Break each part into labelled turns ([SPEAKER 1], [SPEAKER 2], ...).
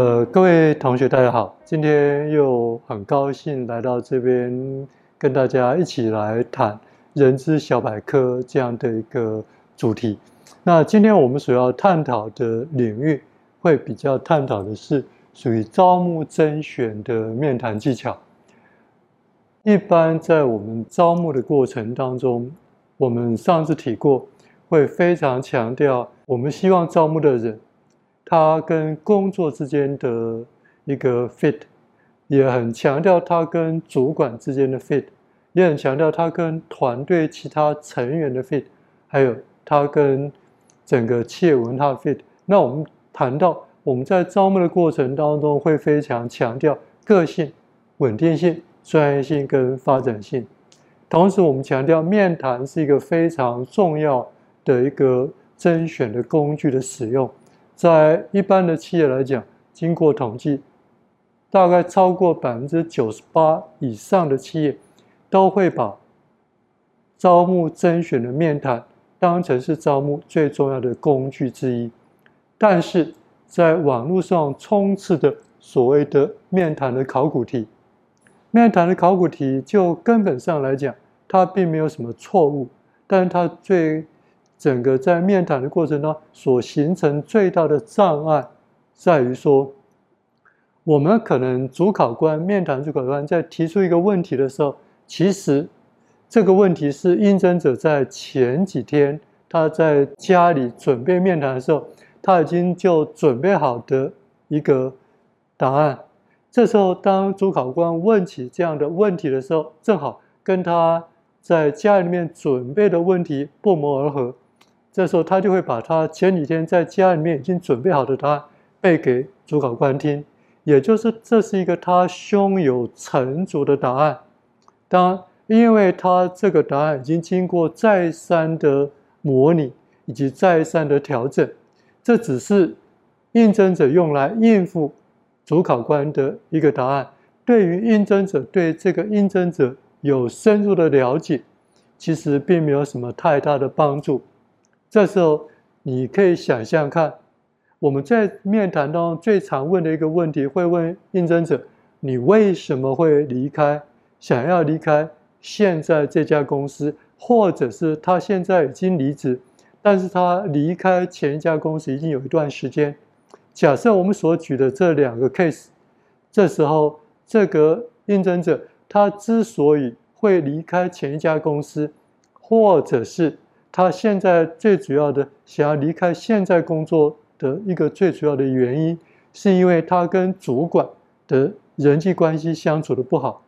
[SPEAKER 1] 呃，各位同学，大家好，今天又很高兴来到这边，跟大家一起来谈人资小百科这样的一个主题。那今天我们所要探讨的领域，会比较探讨的是属于招募甄选的面谈技巧。一般在我们招募的过程当中，我们上次提过，会非常强调我们希望招募的人。他跟工作之间的一个 fit，也很强调他跟主管之间的 fit，也很强调他跟团队其他成员的 fit，还有他跟整个企业文化 fit。那我们谈到我们在招募的过程当中，会非常强调个性、稳定性、专业性跟发展性。同时，我们强调面谈是一个非常重要的一个甄选的工具的使用。在一般的企业来讲，经过统计，大概超过百分之九十八以上的企业都会把招募甄选的面谈当成是招募最重要的工具之一。但是在网络上充斥的所谓的面谈的考古题，面谈的考古题就根本上来讲，它并没有什么错误，但是它最整个在面谈的过程中所形成最大的障碍，在于说，我们可能主考官、面谈主考官在提出一个问题的时候，其实这个问题是应征者在前几天他在家里准备面谈的时候，他已经就准备好的一个答案。这时候，当主考官问起这样的问题的时候，正好跟他在家里面准备的问题不谋而合。这时候，他就会把他前几天在家里面已经准备好的答案背给主考官听，也就是这是一个他胸有成竹的答案。当，因为他这个答案已经经过再三的模拟以及再三的调整，这只是应征者用来应付主考官的一个答案。对于应征者对这个应征者有深入的了解，其实并没有什么太大的帮助。这时候，你可以想象看，我们在面谈当中最常问的一个问题，会问应征者：你为什么会离开？想要离开现在这家公司，或者是他现在已经离职，但是他离开前一家公司已经有一段时间。假设我们所举的这两个 case，这时候这个应征者他之所以会离开前一家公司，或者是他现在最主要的想要离开现在工作的一个最主要的原因，是因为他跟主管的人际关系相处的不好，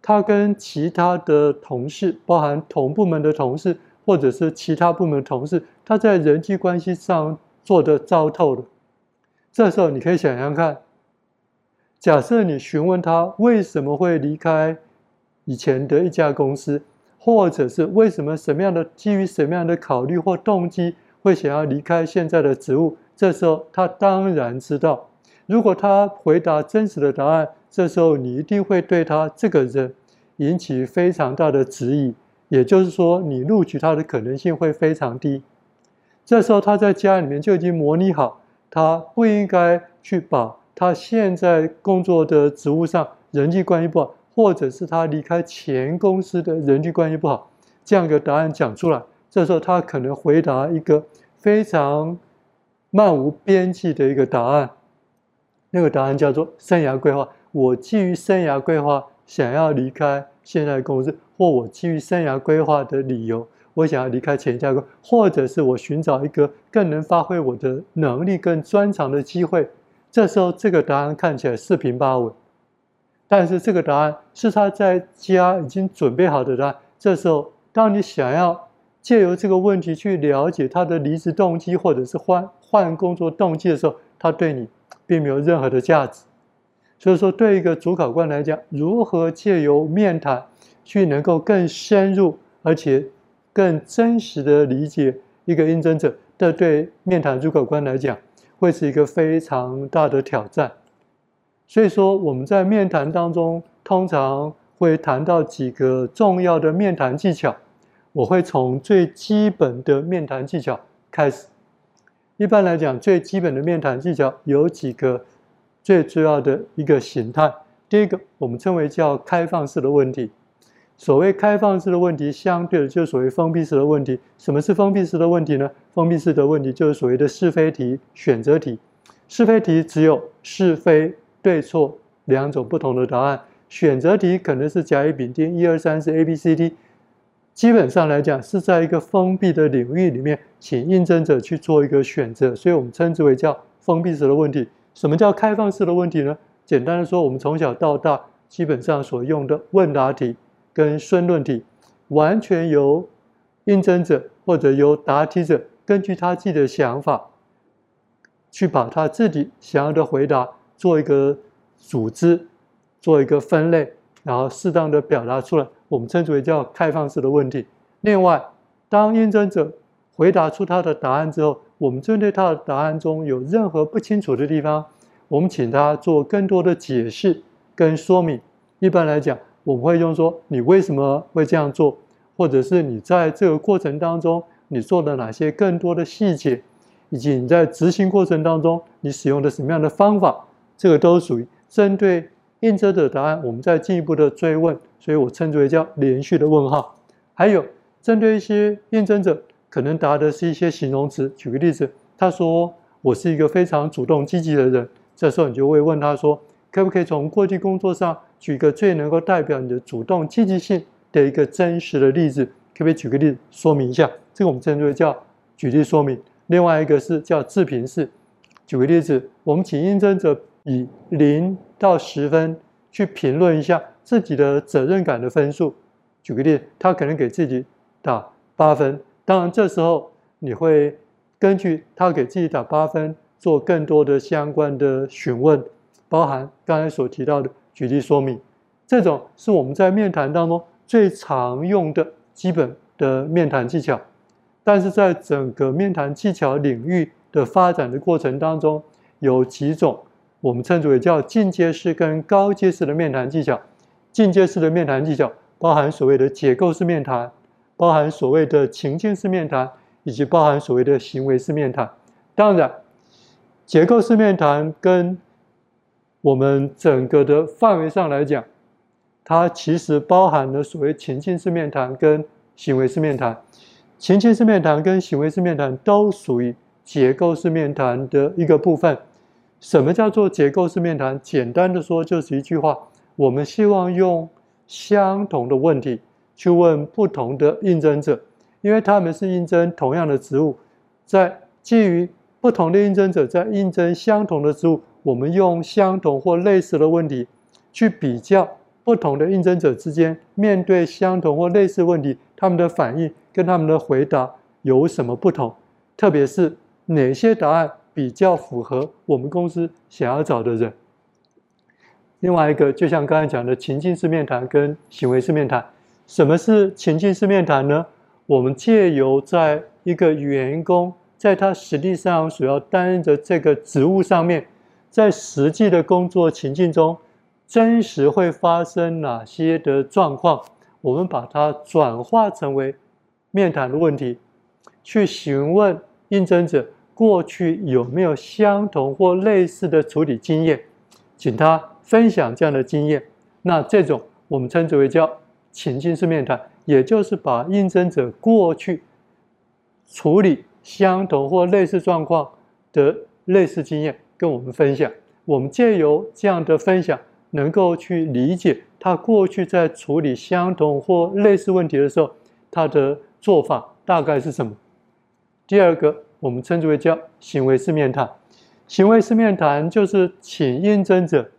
[SPEAKER 1] 他跟其他的同事，包含同部门的同事或者是其他部门同事，他在人际关系上做的糟透了。这时候你可以想想看，假设你询问他为什么会离开以前的一家公司。或者是为什么什么样的基于什么样的考虑或动机会想要离开现在的职务？这时候他当然知道，如果他回答真实的答案，这时候你一定会对他这个人引起非常大的质疑，也就是说你录取他的可能性会非常低。这时候他在家里面就已经模拟好，他不应该去把他现在工作的职务上人际关系不好。或者是他离开前公司的人际关系不好，这样一个答案讲出来，这时候他可能回答一个非常漫无边际的一个答案，那个答案叫做生涯规划。我基于生涯规划想要离开现在公司，或我基于生涯规划的理由，我想要离开前家公司，或者是我寻找一个更能发挥我的能力、更专长的机会。这时候这个答案看起来四平八稳。但是这个答案是他在家已经准备好的答案。这时候，当你想要借由这个问题去了解他的离职动机或者是换换工作动机的时候，他对你并没有任何的价值。所以说，对一个主考官来讲，如何借由面谈去能够更深入而且更真实的理解一个应征者，这对面谈主考官来讲会是一个非常大的挑战。所以说，我们在面谈当中通常会谈到几个重要的面谈技巧。我会从最基本的面谈技巧开始。一般来讲，最基本的面谈技巧有几个最主要的一个形态。第一个，我们称为叫开放式的问题。所谓开放式的问题，相对的就是所谓封闭式的问题。什么是封闭式的问题呢？封闭式的问题就是所谓的是非题、选择题。是非题只有是非对错两种不同的答案，选择题可能是甲乙丙丁一二三四 A B C D。基本上来讲，是在一个封闭的领域里面，请应征者去做一个选择，所以我们称之为叫封闭式的问题。什么叫开放式的问题呢？简单的说，我们从小到大基本上所用的问答题跟申论题，完全由应征者或者由答题者根据他自己的想法，去把他自己想要的回答做一个组织，做一个分类，然后适当的表达出来，我们称之为叫开放式的问题。另外，当应征者回答出他的答案之后，我们针对他的答案中有任何不清楚的地方，我们请他做更多的解释跟说明。一般来讲，我们会用说你为什么会这样做，或者是你在这个过程当中你做了哪些更多的细节，以及你在执行过程当中你使用的什么样的方法，这个都属于针对应征者答案，我们再进一步的追问。所以我称之为叫连续的问号。还有针对一些应征者可能答的是一些形容词，举个例子，他说我是一个非常主动积极的人。这时候你就会问他说：“可不可以从过去工作上举个最能够代表你的主动积极性的一个真实的例子？可不可以举个例子说明一下？”这个我们称之为叫举例说明。另外一个是叫自评式。举个例子，我们请应征者以零到十分去评论一下自己的责任感的分数。举个例，他可能给自己打八分。当然，这时候你会根据他给自己打八分。做更多的相关的询问，包含刚才所提到的举例说明，这种是我们在面谈当中最常用的基本的面谈技巧。但是在整个面谈技巧领域的发展的过程当中，有几种我们称之为叫进阶式跟高阶式的面谈技巧。进阶式的面谈技巧包含所谓的结构式面谈，包含所谓的情境式面谈，以及包含所谓的行为式面谈。当然。结构式面谈跟我们整个的范围上来讲，它其实包含了所谓情境式面谈跟行为式面谈。情境式面谈跟行为式面谈都属于结构式面谈的一个部分。什么叫做结构式面谈？简单的说，就是一句话：我们希望用相同的问题去问不同的应征者，因为他们是应征同样的职务，在基于。不同的应征者在应征相同的职务，我们用相同或类似的问题去比较不同的应征者之间面对相同或类似问题，他们的反应跟他们的回答有什么不同？特别是哪些答案比较符合我们公司想要找的人？另外一个，就像刚才讲的情境式面谈跟行为式面谈，什么是情境式面谈呢？我们借由在一个员工。在他实际上所要担任的这个职务上面，在实际的工作情境中，真实会发生哪些的状况？我们把它转化成为面谈的问题，去询问应征者过去有没有相同或类似的处理经验，请他分享这样的经验。那这种我们称之为叫情境式面谈，也就是把应征者过去处理。相同或类似状况的类似经验跟我们分享，我们借由这样的分享，能够去理解他过去在处理相同或类似问题的时候，他的做法大概是什么。第二个，我们称之为叫行为式面谈。行为式面谈就是请应征者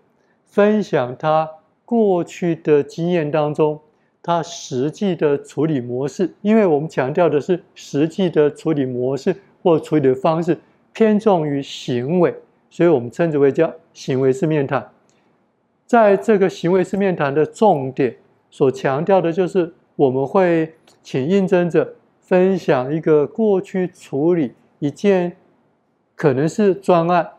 [SPEAKER 1] 分享他过去的经验当中。他实际的处理模式，因为我们强调的是实际的处理模式或处理的方式偏重于行为，所以我们称之为叫行为式面谈。在这个行为式面谈的重点所强调的就是，我们会请应征者分享一个过去处理一件可能是专案，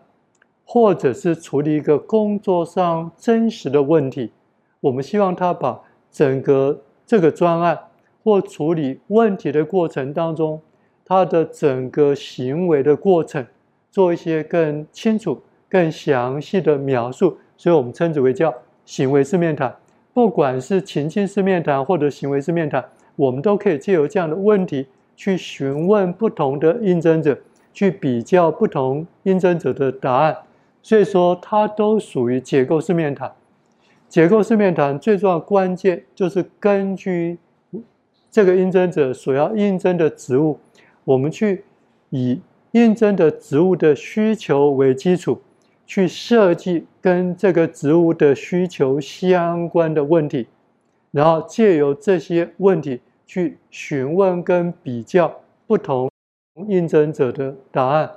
[SPEAKER 1] 或者是处理一个工作上真实的问题，我们希望他把。整个这个专案或处理问题的过程当中，他的整个行为的过程，做一些更清楚、更详细的描述，所以我们称之为叫行为式面谈。不管是情境式面谈或者行为式面谈，我们都可以借由这样的问题去询问不同的应征者，去比较不同应征者的答案。所以说，它都属于结构式面谈。结构式面谈最重要关键就是根据这个应征者所要应征的职务，我们去以应征的职务的需求为基础，去设计跟这个职务的需求相关的问题，然后借由这些问题去询问跟比较不同应征者的答案。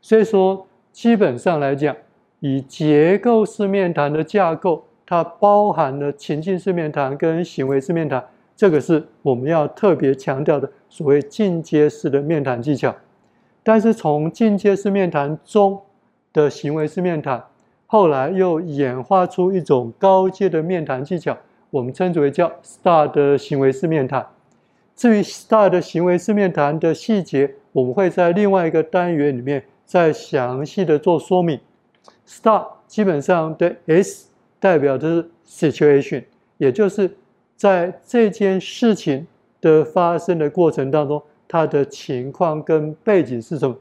[SPEAKER 1] 所以说，基本上来讲，以结构式面谈的架构，它包含了情境式面谈跟行为式面谈，这个是我们要特别强调的所谓进阶式的面谈技巧。但是从进阶式面谈中的行为式面谈，后来又演化出一种高阶的面谈技巧，我们称之为叫 STAR 的行为式面谈。至于 STAR 的行为式面谈的细节，我们会在另外一个单元里面再详细的做说明。STAR 基本上的 S 代表的是 situation，也就是在这件事情的发生的过程当中，它的情况跟背景是什么？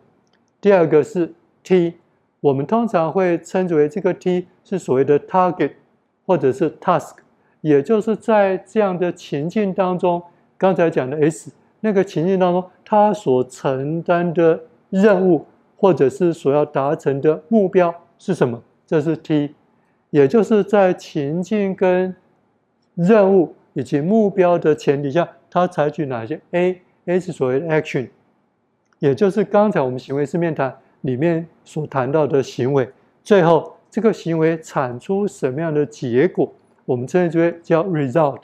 [SPEAKER 1] 第二个是 T，我们通常会称之为这个 T 是所谓的 target 或者是 task，也就是在这样的情境当中，刚才讲的 S 那个情境当中，他所承担的任务或者是所要达成的目标。是什么？这是 T，也就是在情境跟任务以及目标的前提下，他采取哪些 A？A 是所谓的 action，也就是刚才我们行为式面谈里面所谈到的行为。最后，这个行为产出什么样的结果？我们称之为叫 result。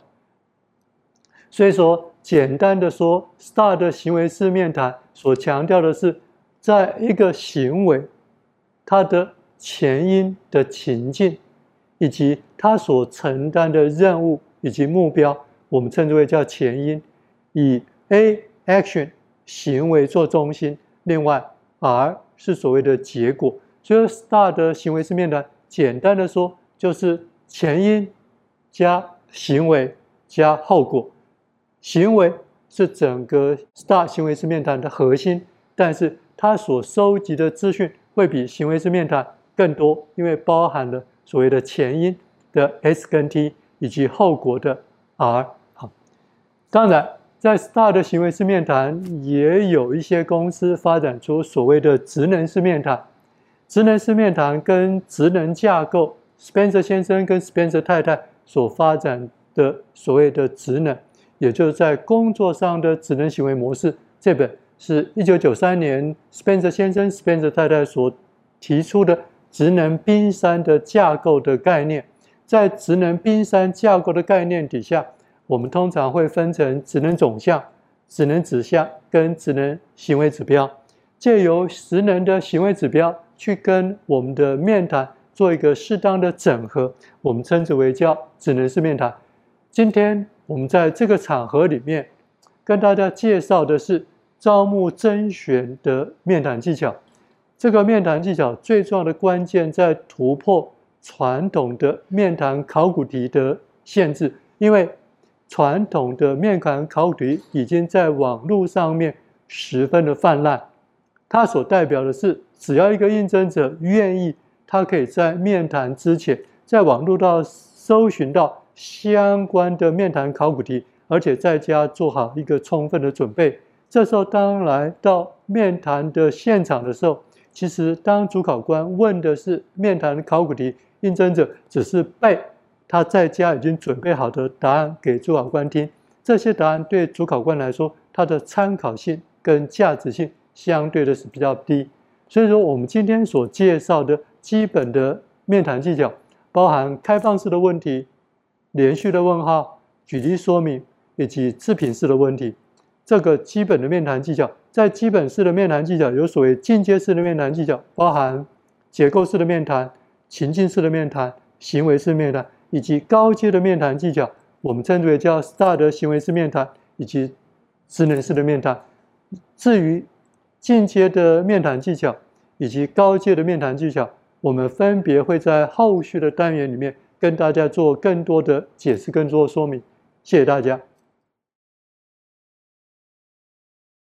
[SPEAKER 1] 所以说，简单的说，STAR 的行为式面谈所强调的是，在一个行为，它的前因的情境，以及它所承担的任务以及目标，我们称之为叫前因，以 A action 行为做中心，另外 R 是所谓的结果。所以 STAR 的行为式面谈，简单的说就是前因加行为加后果。行为是整个 STAR 行为式面谈的核心，但是它所收集的资讯会比行为式面谈更多，因为包含了所谓的前因的 S 跟 T，以及后果的 R。好，当然，在 STAR 的行为式面谈，也有一些公司发展出所谓的职能式面谈。职能式面谈跟职能架构，Spencer 先生跟 Spencer 太太所发展的所谓的职能，也就是在工作上的职能行为模式。这本是一九九三年 Spencer 先生、Spencer 太太所提出的。职能冰山的架构的概念，在职能冰山架构的概念底下，我们通常会分成职能总项、职能指向跟职能行为指标，借由职能的行为指标去跟我们的面谈做一个适当的整合，我们称之为叫只能是面谈。今天我们在这个场合里面跟大家介绍的是招募甄选的面谈技巧。这个面谈技巧最重要的关键在突破传统的面谈考古题的限制，因为传统的面谈考古题已经在网络上面十分的泛滥。它所代表的是，只要一个应征者愿意，他可以在面谈之前，在网络上搜寻到相关的面谈考古题，而且在家做好一个充分的准备。这时候，当来到面谈的现场的时候，其实，当主考官问的是面谈考古题，应征者只是背他在家已经准备好的答案给主考官听。这些答案对主考官来说，它的参考性跟价值性相对的是比较低。所以说，我们今天所介绍的基本的面谈技巧，包含开放式的问题、连续的问号、举例说明以及自评式的问题。这个基本的面谈技巧。在基本式的面谈技巧，有所谓进阶式的面谈技巧，包含结构式的面谈、情境式的面谈、行为式面谈，以及高阶的面谈技巧，我们称之为叫 STAR 的行为式面谈，以及职能式的面谈。至于进阶的面谈技巧，以及高阶的面谈技巧，我们分别会在后续的单元里面跟大家做更多的解释、更多说明。谢谢大家。